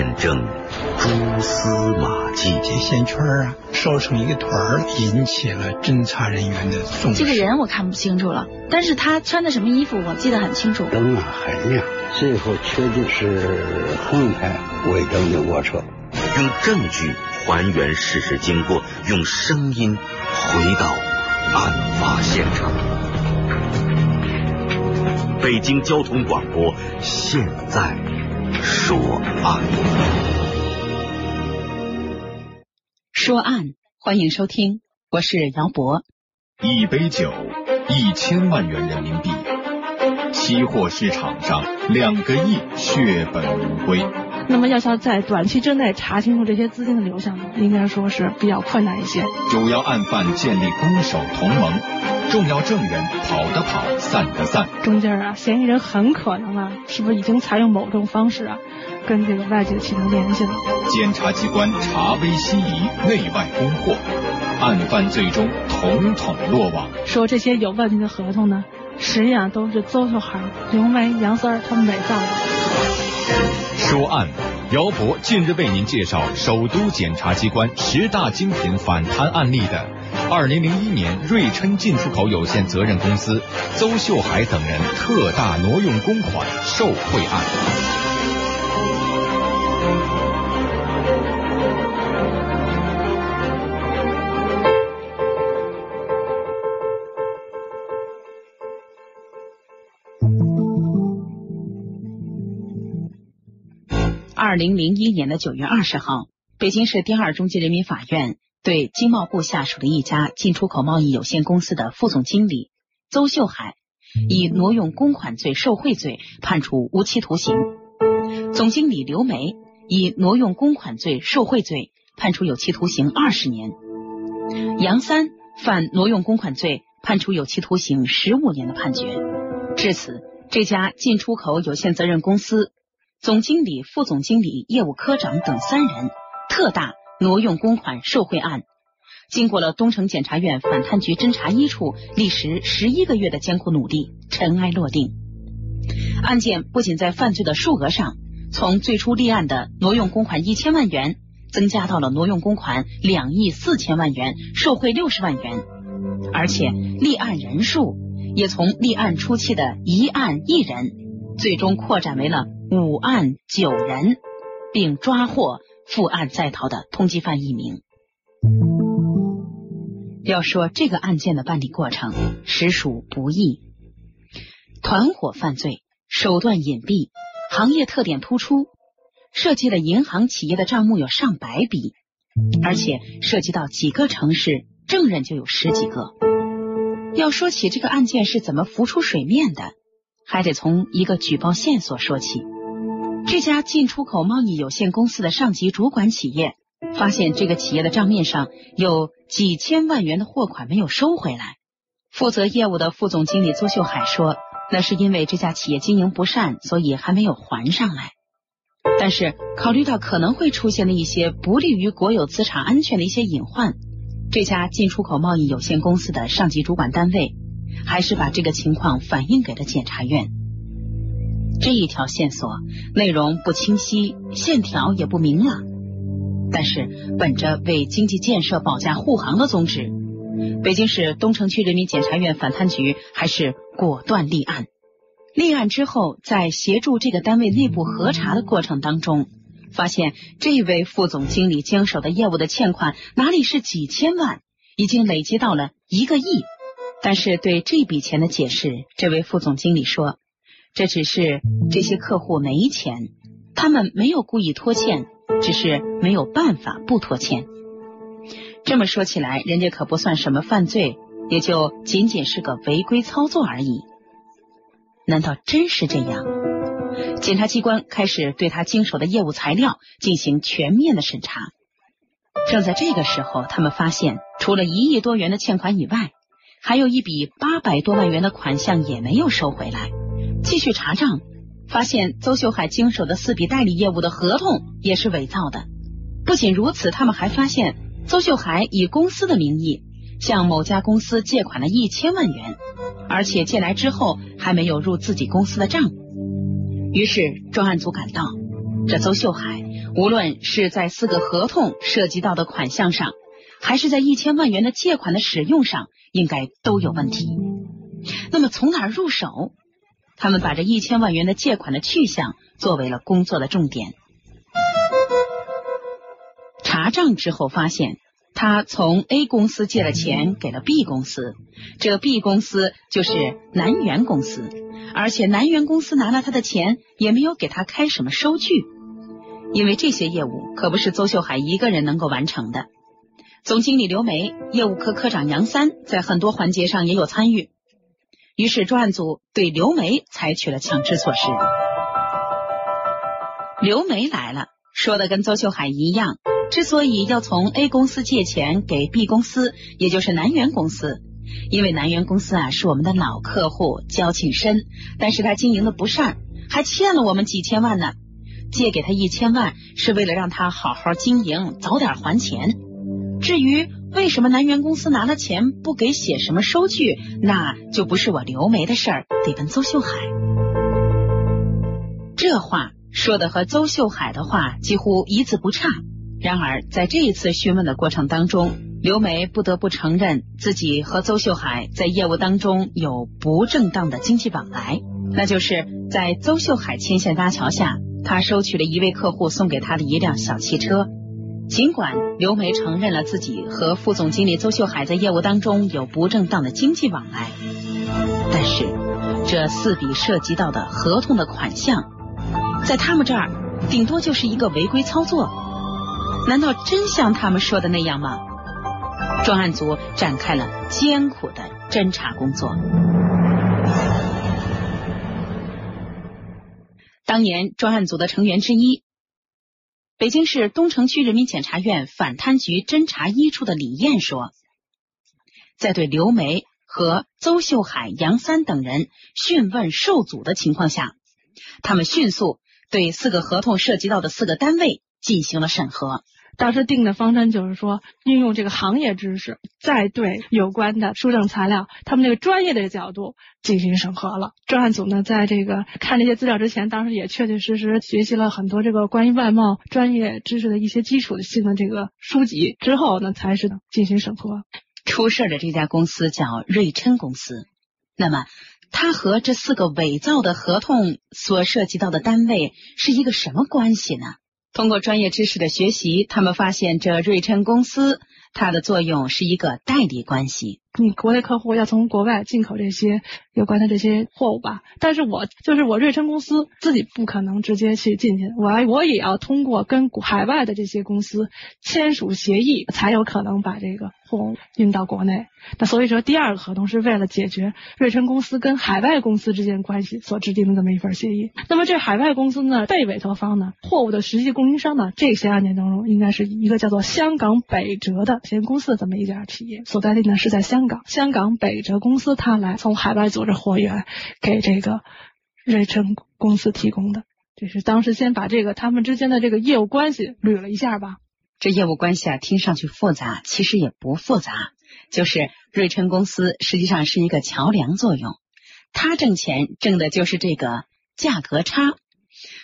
验证蛛丝马迹。这线圈啊，烧成一个团儿，引起了侦查人员的重视。这个人我看不清楚了，但是他穿的什么衣服我记得很清楚。灯啊很亮，最后确定是横排尾灯的卧车。用证据还原事实经过，用声音回到案发现场。北京交通广播现在说案。说案，欢迎收听，我是姚博。一杯酒，一千万元人民币，期货市场上两个亿血本无归。那么要想在短期之内查清楚这些资金的流向呢，应该说是比较困难一些。主要案犯建立攻守同盟，重要证人跑的跑，散的散。中间啊，嫌疑人很可能啊，是不是已经采用某种方式啊，跟这个外界取得联系了？检察机关查微西移，内外攻破，案犯最终统统落网。说这些有问题的合同呢，实际上都是邹秀海、刘梅、杨三儿他们伪造的。说案，姚博近日为您介绍首都检察机关十大精品反贪案例的二零零一年瑞琛进出口有限责任公司邹秀海等人特大挪用公款受贿案。二零零一年的九月二十号，北京市第二中级人民法院对经贸部下属的一家进出口贸易有限公司的副总经理邹秀海以挪用公款罪受贿罪判处无期徒刑，总经理刘梅以挪用公款罪受贿罪判处有期徒刑二十年，杨三犯挪用公款罪判处有期徒刑十五年的判决。至此，这家进出口有限责任公司。总经理、副总经理、业务科长等三人特大挪用公款受贿案，经过了东城检察院反贪局侦查一处历时十一个月的艰苦努力，尘埃落定。案件不仅在犯罪的数额上，从最初立案的挪用公款一千万元，增加到了挪用公款两亿四千万元，受贿六十万元，而且立案人数也从立案初期的一案一人，最终扩展为了。五案九人，并抓获负案在逃的通缉犯一名。要说这个案件的办理过程，实属不易。团伙犯罪手段隐蔽，行业特点突出，涉及了银行企业的账目有上百笔，而且涉及到几个城市，证人就有十几个。要说起这个案件是怎么浮出水面的，还得从一个举报线索说起。这家进出口贸易有限公司的上级主管企业发现，这个企业的账面上有几千万元的货款没有收回来。负责业务的副总经理邹秀海说，那是因为这家企业经营不善，所以还没有还上来。但是考虑到可能会出现的一些不利于国有资产安全的一些隐患，这家进出口贸易有限公司的上级主管单位还是把这个情况反映给了检察院。这一条线索内容不清晰，线条也不明朗，但是本着为经济建设保驾护航的宗旨，北京市东城区人民检察院反贪局还是果断立案。立案之后，在协助这个单位内部核查的过程当中，发现这位副总经理经手的业务的欠款哪里是几千万，已经累积到了一个亿。但是对这笔钱的解释，这位副总经理说。这只是这些客户没钱，他们没有故意拖欠，只是没有办法不拖欠。这么说起来，人家可不算什么犯罪，也就仅仅是个违规操作而已。难道真是这样？检察机关开始对他经手的业务材料进行全面的审查。正在这个时候，他们发现，除了一亿多元的欠款以外，还有一笔八百多万元的款项也没有收回来。继续查账，发现邹秀海经手的四笔代理业务的合同也是伪造的。不仅如此，他们还发现邹秀海以公司的名义向某家公司借款了一千万元，而且借来之后还没有入自己公司的账。于是专案组赶到，这邹秀海无论是在四个合同涉及到的款项上，还是在一千万元的借款的使用上，应该都有问题。那么从哪儿入手？他们把这一千万元的借款的去向作为了工作的重点。查账之后发现，他从 A 公司借了钱给了 B 公司，这 B 公司就是南源公司，而且南源公司拿了他的钱也没有给他开什么收据，因为这些业务可不是邹秀海一个人能够完成的。总经理刘梅、业务科科长杨三在很多环节上也有参与。于是专案组对刘梅采取了强制措施。刘梅来了，说的跟邹秀海一样。之所以要从 A 公司借钱给 B 公司，也就是南源公司，因为南源公司啊是我们的老客户，交情深，但是他经营的不善，还欠了我们几千万呢。借给他一千万，是为了让他好好经营，早点还钱。至于为什么南源公司拿了钱不给写什么收据，那就不是我刘梅的事儿，得问邹秀海。这话说的和邹秀海的话几乎一字不差。然而在这一次询问的过程当中，刘梅不得不承认自己和邹秀海在业务当中有不正当的经济往来，那就是在邹秀海牵线搭桥下，他收取了一位客户送给他的一辆小汽车。尽管刘梅承认了自己和副总经理邹秀海在业务当中有不正当的经济往来，但是这四笔涉及到的合同的款项，在他们这儿顶多就是一个违规操作。难道真像他们说的那样吗？专案组展开了艰苦的侦查工作。当年专案组的成员之一。北京市东城区人民检察院反贪局侦查一处的李艳说，在对刘梅和邹秀海、杨三等人讯问受阻的情况下，他们迅速对四个合同涉及到的四个单位进行了审核。当时定的方针就是说，运用这个行业知识，再对有关的书证材料，他们那个专业的角度进行审核了。专案组呢，在这个看这些资料之前，当时也确确实实学习了很多这个关于外贸专业知识的一些基础性的这个书籍之后呢，才是进行审核。出事的这家公司叫瑞琛公司，那么它和这四个伪造的合同所涉及到的单位是一个什么关系呢？通过专业知识的学习，他们发现这瑞琛公司它的作用是一个代理关系。你国内客户要从国外进口这些有关的这些货物吧，但是我就是我瑞琛公司自己不可能直接去进去，我我也要通过跟海外的这些公司签署协议，才有可能把这个。货物运到国内，那所以说第二个合同是为了解决瑞琛公司跟海外公司之间关系所制定的这么一份协议。那么这海外公司呢，被委托方呢，货物的实际供应商呢，这些案件当中应该是一个叫做香港北哲的有限公司的这么一家企业，所在地呢是在香香港。香港北哲公司他来从海外组织货源给这个瑞琛公司提供的，这是当时先把这个他们之间的这个业务关系捋了一下吧。这业务关系啊，听上去复杂，其实也不复杂。就是瑞琛公司实际上是一个桥梁作用，他挣钱挣的就是这个价格差。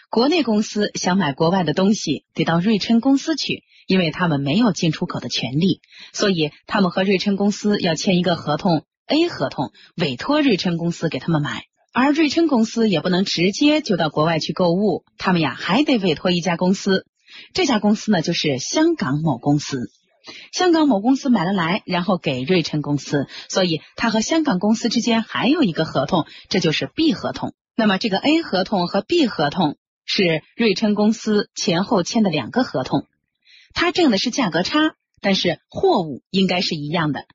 国内公司想买国外的东西，得到瑞琛公司去，因为他们没有进出口的权利，所以他们和瑞琛公司要签一个合同 A 合同，委托瑞琛公司给他们买。而瑞琛公司也不能直接就到国外去购物，他们呀还得委托一家公司。这家公司呢，就是香港某公司。香港某公司买了来，然后给瑞琛公司，所以他和香港公司之间还有一个合同，这就是 B 合同。那么这个 A 合同和 B 合同是瑞琛公司前后签的两个合同，他挣的是价格差，但是货物应该是一样的。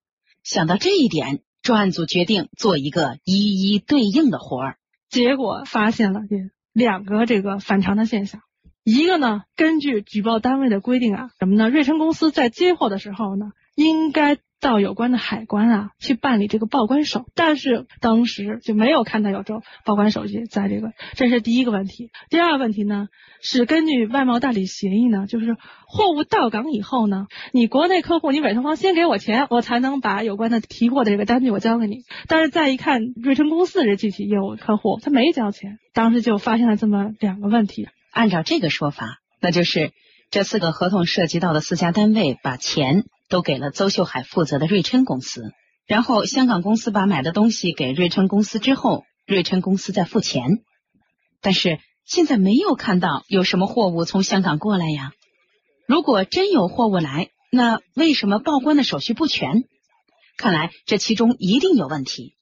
想到这一点，专案组决定做一个一一对应的活儿，结果发现了这两个这个反常的现象。一个呢，根据举报单位的规定啊，什么呢？瑞琛公司在接货的时候呢，应该到有关的海关啊去办理这个报关手，但是当时就没有看到有这报关手续在这个，这是第一个问题。第二个问题呢，是根据外贸代理协议呢，就是货物到港以后呢，你国内客户你委托方先给我钱，我才能把有关的提货的这个单据我交给你。但是再一看瑞成公司这具体业务客户，他没交钱，当时就发现了这么两个问题。按照这个说法，那就是这四个合同涉及到的四家单位把钱都给了邹秀海负责的瑞琛公司，然后香港公司把买的东西给瑞琛公司之后，瑞琛公司再付钱。但是现在没有看到有什么货物从香港过来呀。如果真有货物来，那为什么报关的手续不全？看来这其中一定有问题。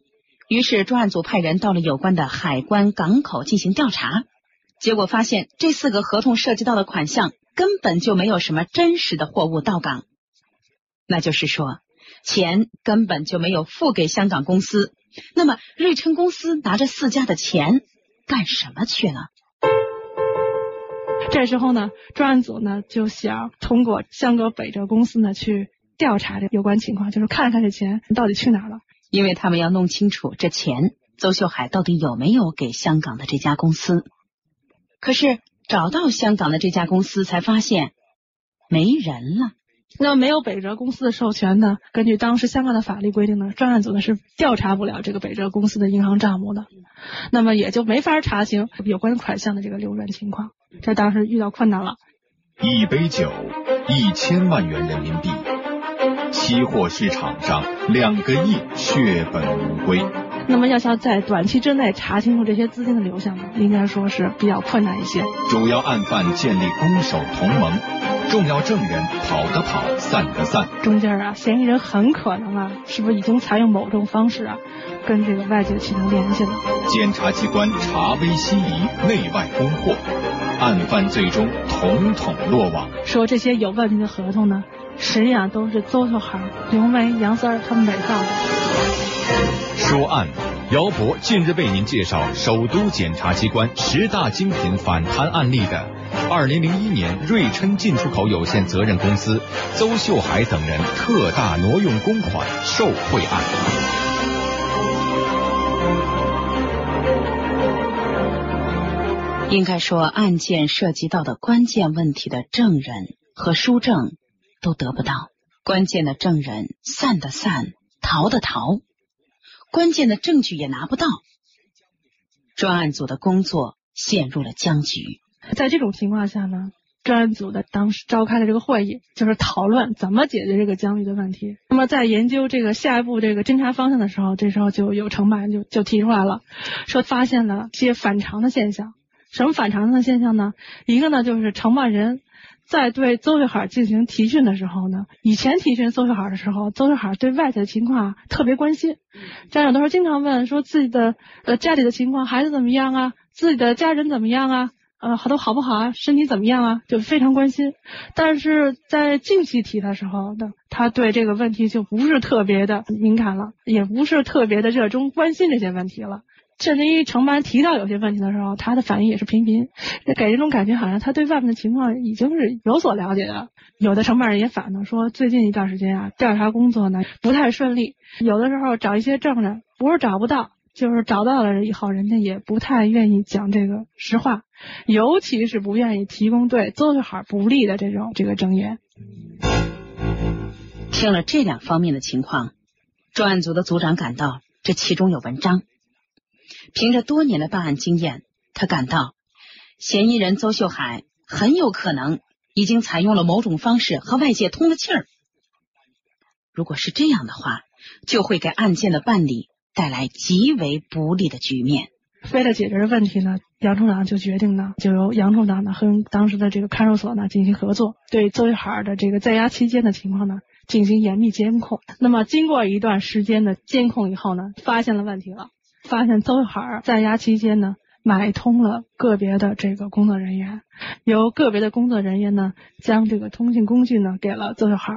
于是专案组派人到了有关的海关港口进行调查，结果发现这四个合同涉及到的款项根本就没有什么真实的货物到港，那就是说钱根本就没有付给香港公司。那么瑞琛公司拿着四家的钱干什么去了？这时候呢，专案组呢就想通过香港北辙公司呢去调查这有关情况，就是看看这钱到底去哪儿了。因为他们要弄清楚这钱邹秀海到底有没有给香港的这家公司。可是找到香港的这家公司，才发现没人了。那没有北哲公司的授权呢？根据当时香港的法律规定呢，专案组呢是调查不了这个北哲公司的银行账目的，那么也就没法查清有关款项的这个流转情况。这当时遇到困难了。一杯酒，一千万元人民币。期货市场上两个亿血本无归。那么要想在短期之内查清楚这些资金的流向呢，应该说是比较困难一些。主要案犯建立攻守同盟，重要证人跑的跑，散的散。中间啊，嫌疑人很可能啊，是不是已经采用某种方式啊，跟这个外界取得联系了？检察机关查微西疑，内外攻获，案犯最终统统落网。说这些有问题的合同呢？实际上都是邹秀海、刘梅、杨三儿他们伪造的。说案，姚博近日为您介绍首都检察机关十大精品反贪案例的二零零一年瑞琛进出口有限责任公司邹秀海等人特大挪用公款受贿案。应该说，案件涉及到的关键问题的证人和书证。都得不到关键的证人，散的散，逃的逃，关键的证据也拿不到，专案组的工作陷入了僵局。在这种情况下呢，专案组的当时召开的这个会议，就是讨论怎么解决这个僵局的问题。那么在研究这个下一步这个侦查方向的时候，这时候就有承办人就就提出来了，说发现了些反常的现象。什么反常的现象呢？一个呢就是承办人。在对邹秀海进行提讯的时候呢，以前提讯邹秀海的时候，邹秀海对外界的情况特别关心，家长都是经常问说自己的呃家里的情况，孩子怎么样啊，自己的家人怎么样啊，呃好都好不好啊，身体怎么样啊，就非常关心。但是在近期提的时候呢，他对这个问题就不是特别的敏感了，也不是特别的热衷关心这些问题了。甚至于承办提到有些问题的时候，他的反应也是频频，给这种感觉好像他对外面的情况已经是有所了解的。有的承办人也反映说，最近一段时间啊，调查工作呢不太顺利，有的时候找一些证人，不是找不到，就是找到了以后，人家也不太愿意讲这个实话，尤其是不愿意提供对邹秀海不利的这种这个证言。听了这两方面的情况，专案组的组长感到这其中有文章。凭着多年的办案经验，他感到嫌疑人邹秀海很有可能已经采用了某种方式和外界通了气儿。如果是这样的话，就会给案件的办理带来极为不利的局面。为了解决这问题呢，杨处长就决定呢，就由杨处长呢和当时的这个看守所呢进行合作，对邹秀海的这个在押期间的情况呢进行严密监控。那么经过一段时间的监控以后呢，发现了问题了。发现邹海在押期间呢，买通了个别的这个工作人员，由个别的工作人员呢，将这个通信工具呢给了邹海，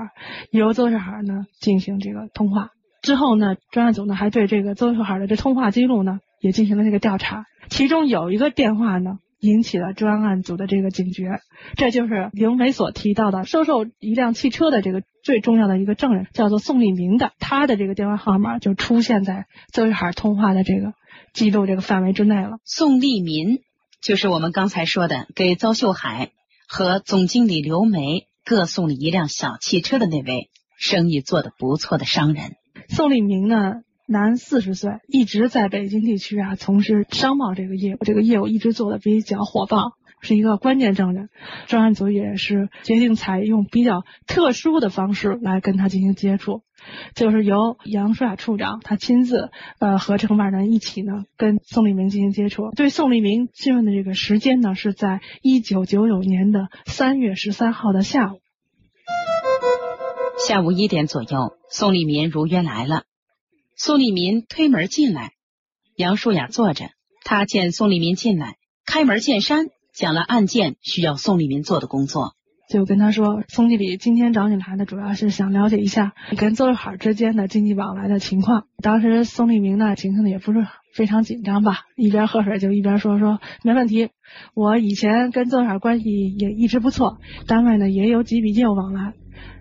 由邹海呢进行这个通话。之后呢，专案组呢还对这个邹海的这通话记录呢也进行了这个调查，其中有一个电话呢。引起了专案组的这个警觉，这就是刘梅所提到的收受一辆汽车的这个最重要的一个证人，叫做宋立明的，他的这个电话号码就出现在邹玉海通话的这个记录这个范围之内了。宋立民就是我们刚才说的给邹秀海和总经理刘梅各送了一辆小汽车的那位生意做得不错的商人。宋立明呢？男，四十岁，一直在北京地区啊从事商贸这个业务，这个业务一直做的比较火爆。是一个关键证人。专案组也是决定采用比较特殊的方式来跟他进行接触，就是由杨帅处长他亲自呃和承办人一起呢跟宋立明进行接触。对宋立明讯问的这个时间呢是在一九九九年的三月十三号的下午。下午一点左右，宋立民如约来了。宋立民推门进来，杨淑雅坐着。他见宋立民进来，开门见山讲了案件需要宋立民做的工作，就跟他说：“宋经理今天找你来的，主要是想了解一下你跟邹玉海之间的经济往来的情况。”当时宋立明呢，情绪呢也不是非常紧张吧，一边喝水就一边说：“说没问题，我以前跟邹玉海关系也一直不错，单位呢也有几笔业务往来。”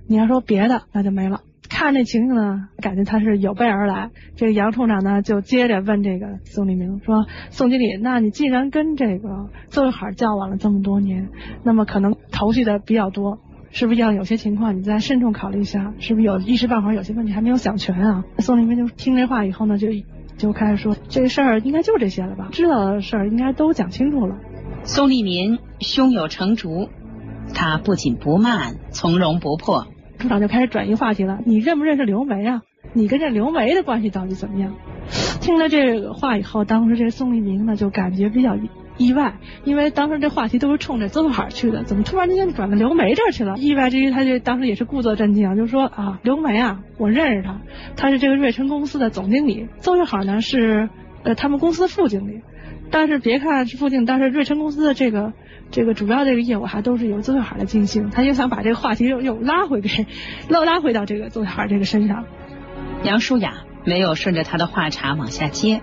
你要说别的，那就没了。看这情形呢，感觉他是有备而来。这个杨处长呢，就接着问这个宋立明说：“宋经理，那你既然跟这个邹玉海交往了这么多年，那么可能头绪的比较多，是不是要有些情况你再慎重考虑一下？是不是有一时半会儿有些问题还没有想全啊？”宋立明就听这话以后呢，就就开始说：“这事儿应该就这些了吧？知道的事儿应该都讲清楚了。”宋立民胸有成竹，他不紧不慢，从容不迫。处长就开始转移话题了。你认不认识刘梅啊？你跟这刘梅的关系到底怎么样？听了这个话以后，当时这宋立明呢就感觉比较意外，因为当时这话题都是冲着邹海去的，怎么突然之间转到刘梅这儿去了？意外之余，他就当时也是故作镇静，就说啊，刘梅啊，我认识他，他是这个瑞辰公司的总经理，邹玉海呢是呃他们公司副经理。但是别看是附近，当时瑞辰公司的这个这个主要这个业务还都是由邹小海来进行。他又想把这个话题又又拉回给，又拉回到这个邹小海这个身上。杨舒雅没有顺着他的话茬往下接，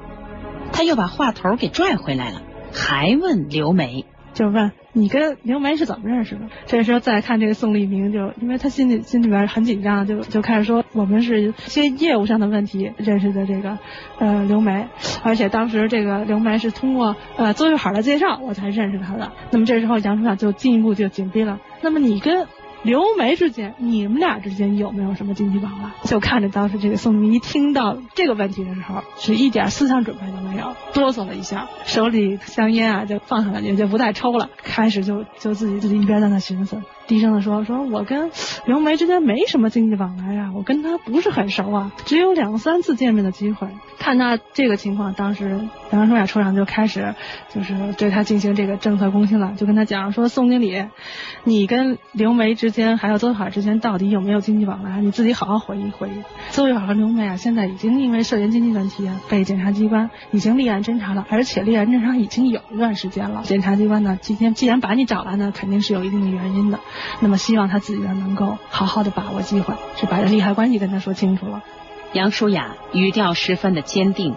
他又把话头给拽回来了，还问刘梅。就问你跟刘梅是怎么认识的？这时候再看这个宋立明，就因为他心里心里边很紧张，就就开始说我们是一些业务上的问题认识的这个呃刘梅，而且当时这个刘梅是通过呃邹玉海的介绍我才认识他的。那么这时候杨处长就进一步就紧逼了，那么你跟。刘梅之间，你们俩之间有没有什么经济往来？就看着当时这个宋明一听到这个问题的时候，是一点思想准备都没有，哆嗦了一下，手里香烟啊就放下了，也就不再抽了，开始就就自己自己一边在那寻思。低声的说：“说我跟刘梅之间没什么经济往来啊，我跟她不是很熟啊，只有两三次见面的机会。看他这个情况，当时杨双雅处长就开始就是对他进行这个政策攻心了，就跟他讲说：宋经理，你跟刘梅之间还有邹海之间到底有没有经济往来？你自己好好回忆回忆。邹玉海和刘梅啊，现在已经因为涉嫌经济问题，被检察机关已经立案侦查了，而且立案侦查已经有一段时间了。检察机关呢，今天既然把你找来呢，肯定是有一定的原因的。”那么希望他自己呢能够好好的把握机会，去把这利害关系跟他说清楚了。杨舒雅语调十分的坚定，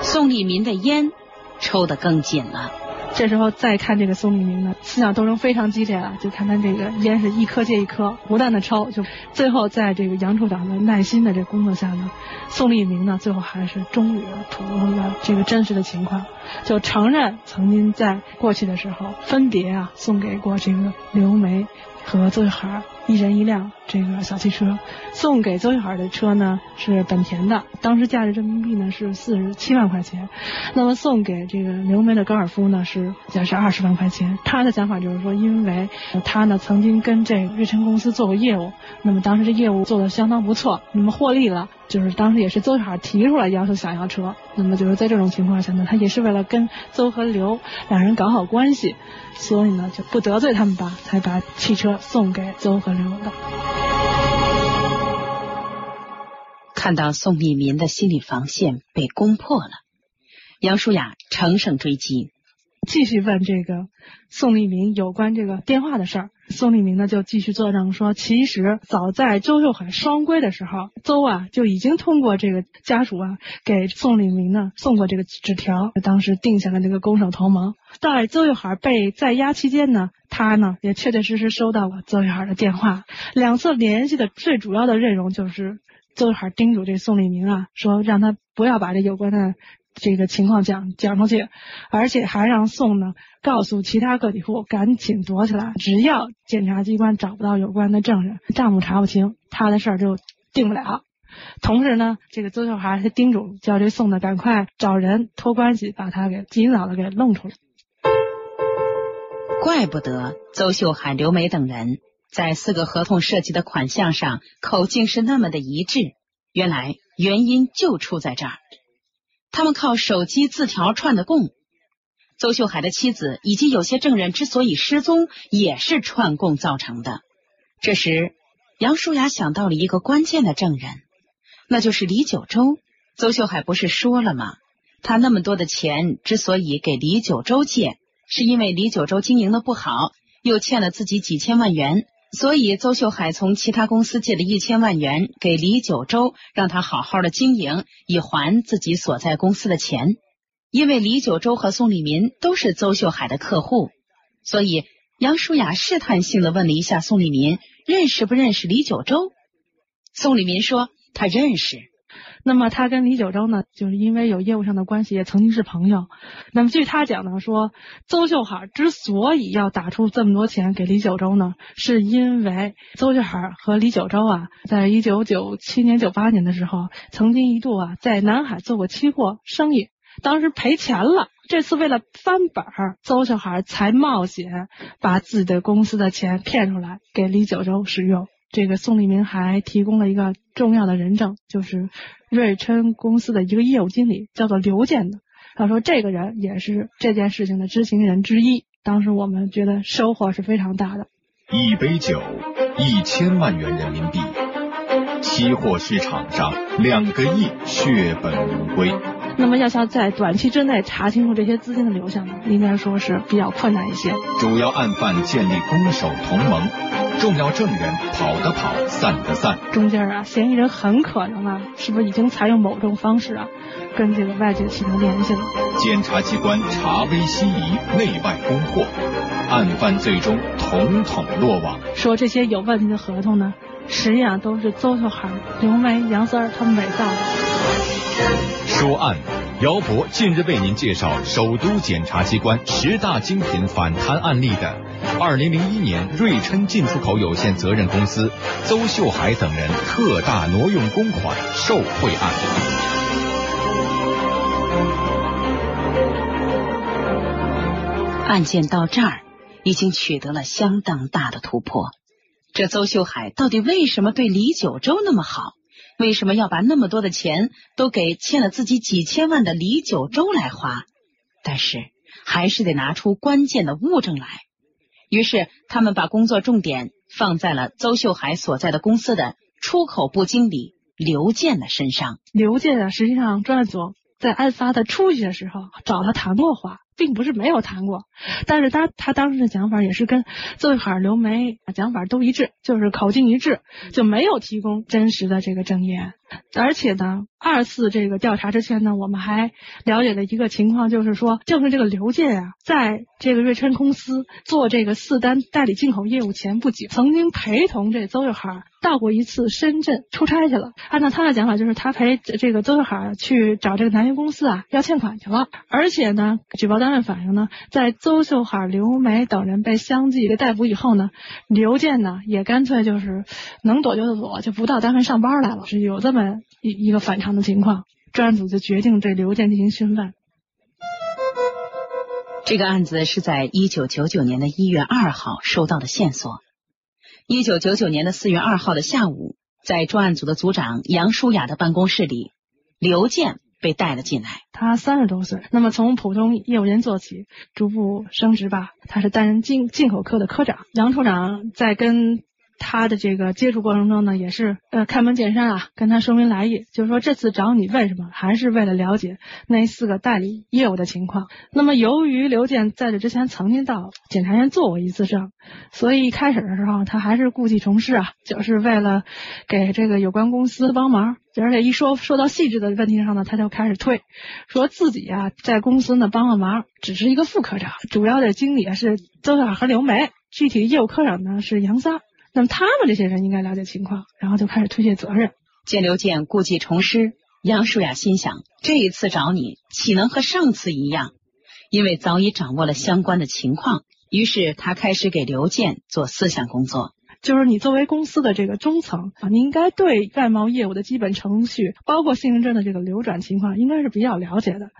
宋立民的烟抽得更紧了。这时候再看这个宋立明呢，思想斗争非常激烈啊，就看他这个烟是一颗接一颗，不断的抽，就最后在这个杨处长的耐心的这工作下呢，宋立明呢最后还是终于吐露了这个真实的情况，就承认曾经在过去的时候分别啊送给过这个刘梅和邹玉海。一人一辆这个小汽车，送给邹玉海的车呢是本田的，当时价值人民币呢是四十七万块钱。那么送给这个刘梅的高尔夫呢是价值二十万块钱。他的想法就是说，因为他呢曾经跟这瑞辰公司做过业务，那么当时这业务做的相当不错，那么获利了，就是当时也是邹玉海提出来要求想要车。那么就是在这种情况下呢，他也是为了跟邹和刘两人搞好关系。所以呢，就不得罪他们吧，才把汽车送给邹和刘的。看到宋立民的心理防线被攻破了，杨舒雅乘胜追击。继续问这个宋立明有关这个电话的事儿，宋立明呢就继续作证说，其实早在周秀海双规的时候，邹啊就已经通过这个家属啊给宋立明呢送过这个纸条，当时定下了这个攻守同盟。在邹秀海被在押期间呢，他呢也确确实实收到了邹秀海的电话，两次联系的最主要的内容就是邹秀海叮嘱这宋立明啊，说让他不要把这有关的。这个情况讲讲出去，而且还让宋呢告诉其他个体户赶紧躲起来，只要检察机关找不到有关的证人，账目查不清，他的事儿就定不了。同时呢，这个邹秀华还叮嘱叫这宋呢赶快找人托关系把他给尽早的给弄出来。怪不得邹秀海、刘梅等人在四个合同涉及的款项上口径是那么的一致。原来原因就出在这儿，他们靠手机字条串的供。邹秀海的妻子以及有些证人之所以失踪，也是串供造成的。这时，杨淑雅想到了一个关键的证人，那就是李九州。邹秀海不是说了吗？他那么多的钱之所以给李九州借，是因为李九州经营的不好，又欠了自己几千万元，所以邹秀海从其他公司借了一千万元给李九州，让他好好的经营，以还自己所在公司的钱。因为李九州和宋立民都是邹秀海的客户，所以杨舒雅试探性的问了一下宋立民，认识不认识李九州？宋立民说他认识。那么他跟李九州呢，就是因为有业务上的关系，也曾经是朋友。那么据他讲呢，说邹秀海之所以要打出这么多钱给李九州呢，是因为邹秀海和李九州啊，在一九九七年、九八年的时候，曾经一度啊在南海做过期货生意。当时赔钱了，这次为了翻本儿，邹小海才冒险把自己的公司的钱骗出来给李九州使用。这个宋立明还提供了一个重要的人证，就是瑞琛公司的一个业务经理，叫做刘建的。他说这个人也是这件事情的知情人之一。当时我们觉得收获是非常大的。一杯酒，一千万元人民币，期货市场上两个亿血本无归。那么要想在短期之内查清楚这些资金的流向呢，应该说是比较困难一些。主要案犯建立攻守同盟，重要证人跑的跑，散的散。中间啊，嫌疑人很可能啊，是不是已经采用某种方式啊，跟这个外界取得联系了？检察机关查微西移，内外攻破，案犯最终统统落网。说这些有问题的合同呢，实际上都是邹秀海、刘梅、杨三儿他们伪造的。说案，姚博近日为您介绍首都检察机关十大精品反贪案例的二零零一年瑞琛进出口有限责任公司邹秀海等人特大挪用公款受贿案。案件到这儿已经取得了相当大的突破，这邹秀海到底为什么对李九州那么好？为什么要把那么多的钱都给欠了自己几千万的李九州来花？但是还是得拿出关键的物证来。于是他们把工作重点放在了邹秀海所在的公司的出口部经理刘健的身上。刘健啊，实际上专案组在案发的初期的时候找他谈过话。并不是没有谈过，但是他他当时的讲法也是跟邹玉海、刘梅讲法都一致，就是口径一致，就没有提供真实的这个证言。而且呢，二次这个调查之前呢，我们还了解了一个情况，就是说，正是这个刘健啊，在这个瑞琛公司做这个四单代理进口业务前不久，曾经陪同这邹玉海到过一次深圳出差去了。按照他的讲法，就是他陪这个邹玉海去找这个南云公司啊要欠款去了。而且呢，举报单位反映呢，在邹秀海、刘梅等人被相继给逮捕以后呢，刘健呢也干脆就是能躲就躲，就不到单位上班来了，是有这么。一一个反常的情况，专案组就决定对刘健进行讯问。这个案子是在一九九九年的一月二号收到的线索。一九九九年的四月二号的下午，在专案组的组长杨舒雅的办公室里，刘健被带了进来。他三十多岁，那么从普通业务员做起，逐步升职吧。他是担任进进口科的科长。杨处长在跟。他的这个接触过程中呢，也是呃开门见山啊，跟他说明来意，就是说这次找你为什么，还是为了了解那四个代理业务的情况。那么由于刘健在这之前曾经到检察院做过一次证，所以一开始的时候他还是故技重施啊，就是为了给这个有关公司帮忙。而且一说说到细致的问题上呢，他就开始退，说自己啊在公司呢帮了忙，只是一个副科长，主要的经理啊是邹小和刘梅，具体业务科长呢是杨三。那么他们这些人应该了解情况，然后就开始推卸责任。见刘健故技重施，杨淑雅心想：这一次找你，岂能和上次一样？因为早已掌握了相关的情况，于是他开始给刘健做思想工作。就是你作为公司的这个中层啊，你应该对外贸业务的基本程序，包括信用证的这个流转情况，应该是比较了解的。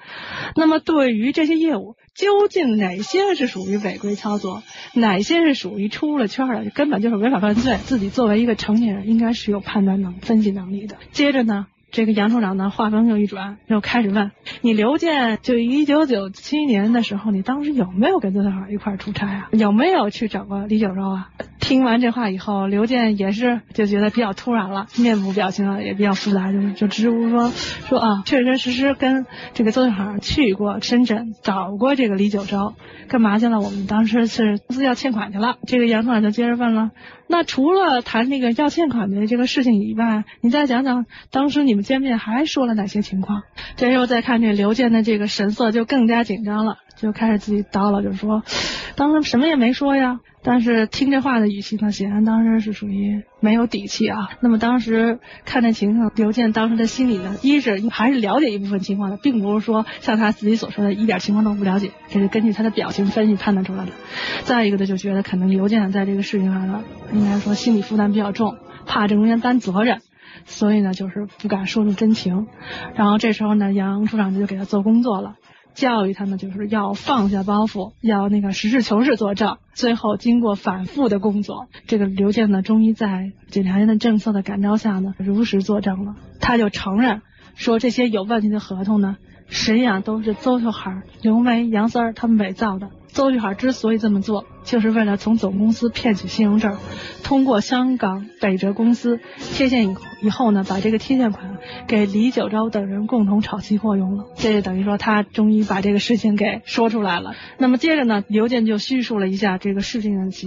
那么对于这些业务，究竟哪些是属于违规操作，哪些是属于出了圈儿的，根本就是违法犯罪，自己作为一个成年人，应该是有判断能、分析能力的。接着呢。这个杨处长呢，话锋又一转，又开始问你刘健，就一九九七年的时候，你当时有没有跟周小海一块出差啊？有没有去找过李九州啊？听完这话以后，刘健也是就觉得比较突然了，面部表情啊也比较复杂，就就支吾说说啊，确确实实跟这个邹小海去过深圳，找过这个李九州，干嘛去了？我们当时是公司要欠款去了。这个杨处长就接着问了，那除了谈那个要欠款的这个事情以外，你再讲讲当时你们。见面还说了哪些情况？这时候再看这刘健的这个神色就更加紧张了，就开始自己叨唠，就是说，当时什么也没说呀。但是听这话的语气呢，显然当时是属于没有底气啊。那么当时看这情况，刘健当时的心里呢，一是还是了解一部分情况的，并不是说像他自己所说的一点情况都不了解，这是根据他的表情分析判断出来的。再一个呢，就觉得可能刘健在这个事情上呢，应该说心理负担比较重，怕这中间担责任。所以呢，就是不敢说出真情。然后这时候呢，杨处长就给他做工作了，教育他们，就是要放下包袱，要那个实事求是作证。最后经过反复的工作，这个刘健呢，终于在检察院的政策的感召下呢，如实作证了。他就承认说，这些有问题的合同呢，实际上都是邹秀海、刘梅、杨三儿他们伪造的。邹玉海之所以这么做，就是为了从总公司骗取信用证，通过香港北哲公司贴现以以后呢，把这个贴现款给李九昭等人共同炒期货用了。这就等于说他终于把这个事情给说出来了。那么接着呢，刘健就叙述了一下这个事情的起。